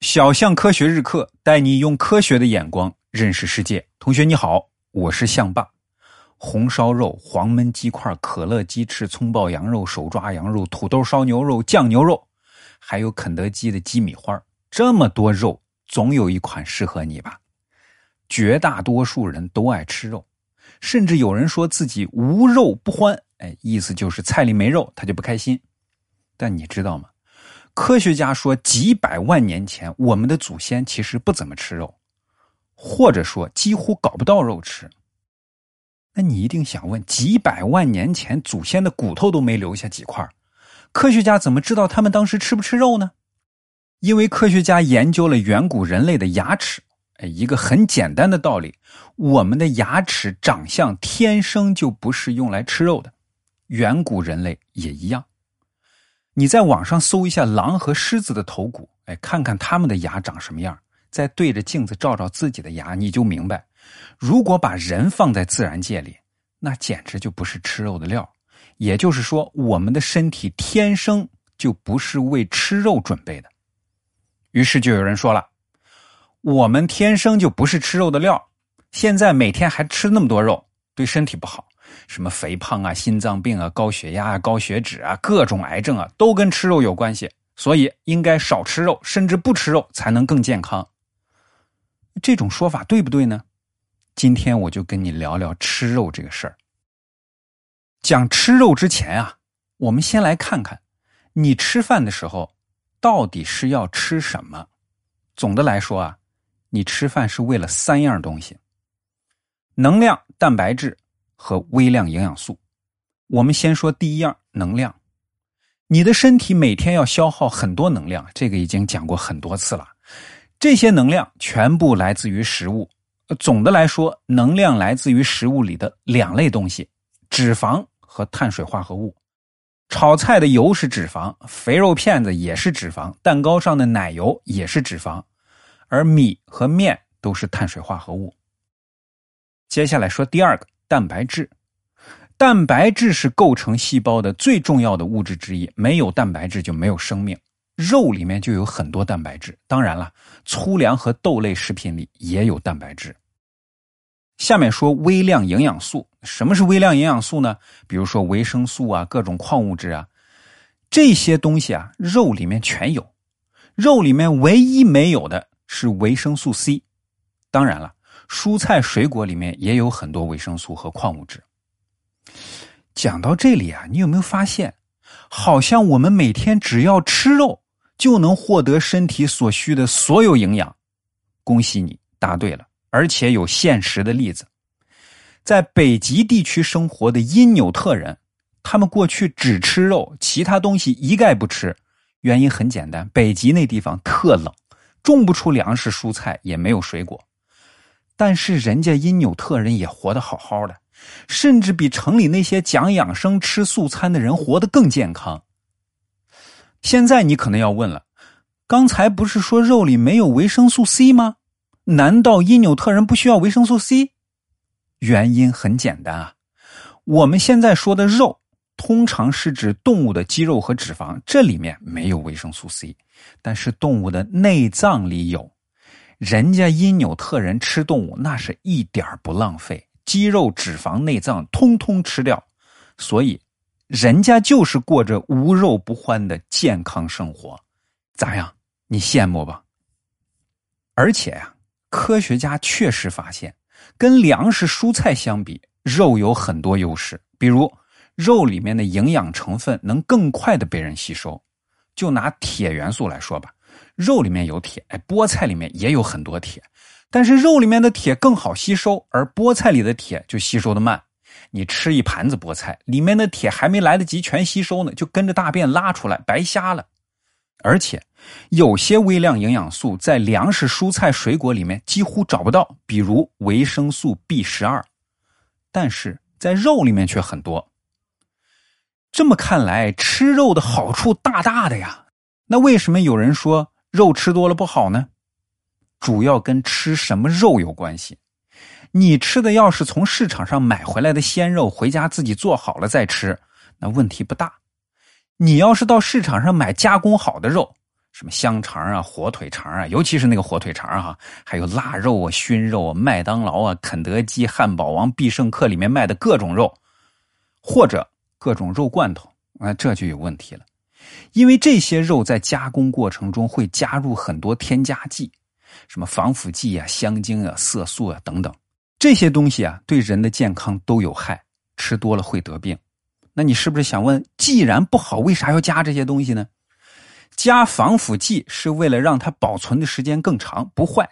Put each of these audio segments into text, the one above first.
小象科学日课带你用科学的眼光认识世界。同学你好，我是象爸。红烧肉、黄焖鸡块、可乐鸡翅、葱爆羊肉、手抓羊肉、土豆烧牛肉、酱牛肉，还有肯德基的鸡米花，这么多肉，总有一款适合你吧？绝大多数人都爱吃肉，甚至有人说自己无肉不欢，哎，意思就是菜里没肉他就不开心。但你知道吗？科学家说，几百万年前，我们的祖先其实不怎么吃肉，或者说几乎搞不到肉吃。那你一定想问：几百万年前，祖先的骨头都没留下几块，科学家怎么知道他们当时吃不吃肉呢？因为科学家研究了远古人类的牙齿，哎，一个很简单的道理：我们的牙齿长相天生就不是用来吃肉的，远古人类也一样。你在网上搜一下狼和狮子的头骨，哎，看看他们的牙长什么样，再对着镜子照照自己的牙，你就明白，如果把人放在自然界里，那简直就不是吃肉的料。也就是说，我们的身体天生就不是为吃肉准备的。于是就有人说了，我们天生就不是吃肉的料，现在每天还吃那么多肉，对身体不好。什么肥胖啊、心脏病啊、高血压啊、高血脂啊，各种癌症啊，都跟吃肉有关系。所以应该少吃肉，甚至不吃肉才能更健康。这种说法对不对呢？今天我就跟你聊聊吃肉这个事儿。讲吃肉之前啊，我们先来看看，你吃饭的时候到底是要吃什么？总的来说啊，你吃饭是为了三样东西：能量、蛋白质。和微量营养素，我们先说第一样能量。你的身体每天要消耗很多能量，这个已经讲过很多次了。这些能量全部来自于食物。总的来说，能量来自于食物里的两类东西：脂肪和碳水化合物。炒菜的油是脂肪，肥肉片子也是脂肪，蛋糕上的奶油也是脂肪，而米和面都是碳水化合物。接下来说第二个。蛋白质，蛋白质是构成细胞的最重要的物质之一。没有蛋白质就没有生命。肉里面就有很多蛋白质，当然了，粗粮和豆类食品里也有蛋白质。下面说微量营养素，什么是微量营养素呢？比如说维生素啊，各种矿物质啊，这些东西啊，肉里面全有。肉里面唯一没有的是维生素 C。当然了。蔬菜水果里面也有很多维生素和矿物质。讲到这里啊，你有没有发现，好像我们每天只要吃肉就能获得身体所需的所有营养？恭喜你答对了，而且有现实的例子。在北极地区生活的因纽特人，他们过去只吃肉，其他东西一概不吃。原因很简单，北极那地方特冷，种不出粮食、蔬菜，也没有水果。但是人家因纽特人也活得好好的，甚至比城里那些讲养生、吃素餐的人活得更健康。现在你可能要问了，刚才不是说肉里没有维生素 C 吗？难道因纽特人不需要维生素 C？原因很简单啊，我们现在说的肉，通常是指动物的肌肉和脂肪，这里面没有维生素 C，但是动物的内脏里有。人家因纽特人吃动物那是一点不浪费，肌肉、脂肪、内脏通通吃掉，所以人家就是过着无肉不欢的健康生活，咋样？你羡慕吧？而且呀，科学家确实发现，跟粮食、蔬菜相比，肉有很多优势，比如肉里面的营养成分能更快的被人吸收。就拿铁元素来说吧。肉里面有铁，哎，菠菜里面也有很多铁，但是肉里面的铁更好吸收，而菠菜里的铁就吸收的慢。你吃一盘子菠菜，里面的铁还没来得及全吸收呢，就跟着大便拉出来，白瞎了。而且有些微量营养素在粮食、蔬菜、水果里面几乎找不到，比如维生素 B 十二，但是在肉里面却很多。这么看来，吃肉的好处大大的呀。那为什么有人说？肉吃多了不好呢，主要跟吃什么肉有关系。你吃的要是从市场上买回来的鲜肉，回家自己做好了再吃，那问题不大。你要是到市场上买加工好的肉，什么香肠啊、火腿肠啊，尤其是那个火腿肠哈，还有腊肉啊、熏肉啊、麦当劳啊、肯德基、汉堡王、必胜客里面卖的各种肉，或者各种肉罐头啊，这就有问题了，因为这些肉在加工过程中会加入很多添加剂，什么防腐剂啊、香精啊、色素啊等等，这些东西啊对人的健康都有害，吃多了会得病。那你是不是想问，既然不好，为啥要加这些东西呢？加防腐剂是为了让它保存的时间更长，不坏；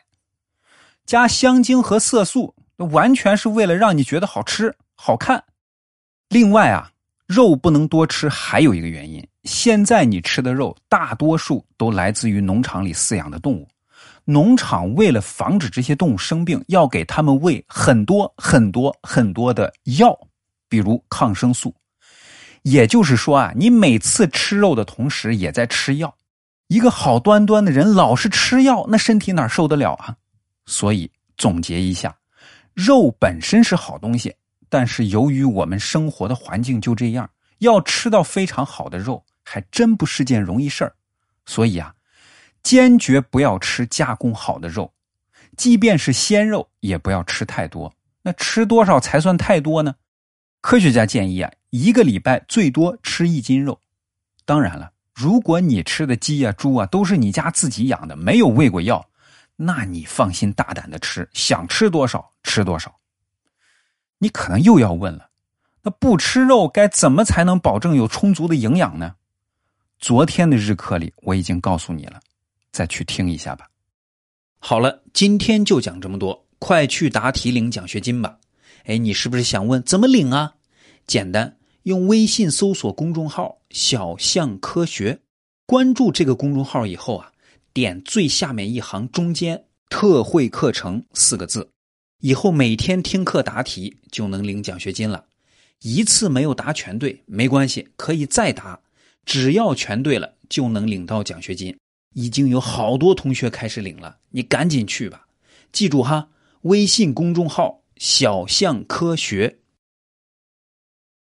加香精和色素，完全是为了让你觉得好吃、好看。另外啊，肉不能多吃，还有一个原因：现在你吃的肉大多数都来自于农场里饲养的动物，农场为了防止这些动物生病，要给它们喂很多很多很多的药，比如抗生素。也就是说啊，你每次吃肉的同时也在吃药。一个好端端的人老是吃药，那身体哪受得了啊？所以总结一下，肉本身是好东西，但是由于我们生活的环境就这样，要吃到非常好的肉还真不是件容易事儿。所以啊，坚决不要吃加工好的肉，即便是鲜肉也不要吃太多。那吃多少才算太多呢？科学家建议啊。一个礼拜最多吃一斤肉，当然了，如果你吃的鸡啊、猪啊都是你家自己养的，没有喂过药，那你放心大胆的吃，想吃多少吃多少。你可能又要问了，那不吃肉该怎么才能保证有充足的营养呢？昨天的日课里我已经告诉你了，再去听一下吧。好了，今天就讲这么多，快去答题领奖学金吧。哎，你是不是想问怎么领啊？简单。用微信搜索公众号“小象科学”，关注这个公众号以后啊，点最下面一行中间“特惠课程”四个字，以后每天听课答题就能领奖学金了。一次没有答全对没关系，可以再答，只要全对了就能领到奖学金。已经有好多同学开始领了，你赶紧去吧。记住哈，微信公众号“小象科学”。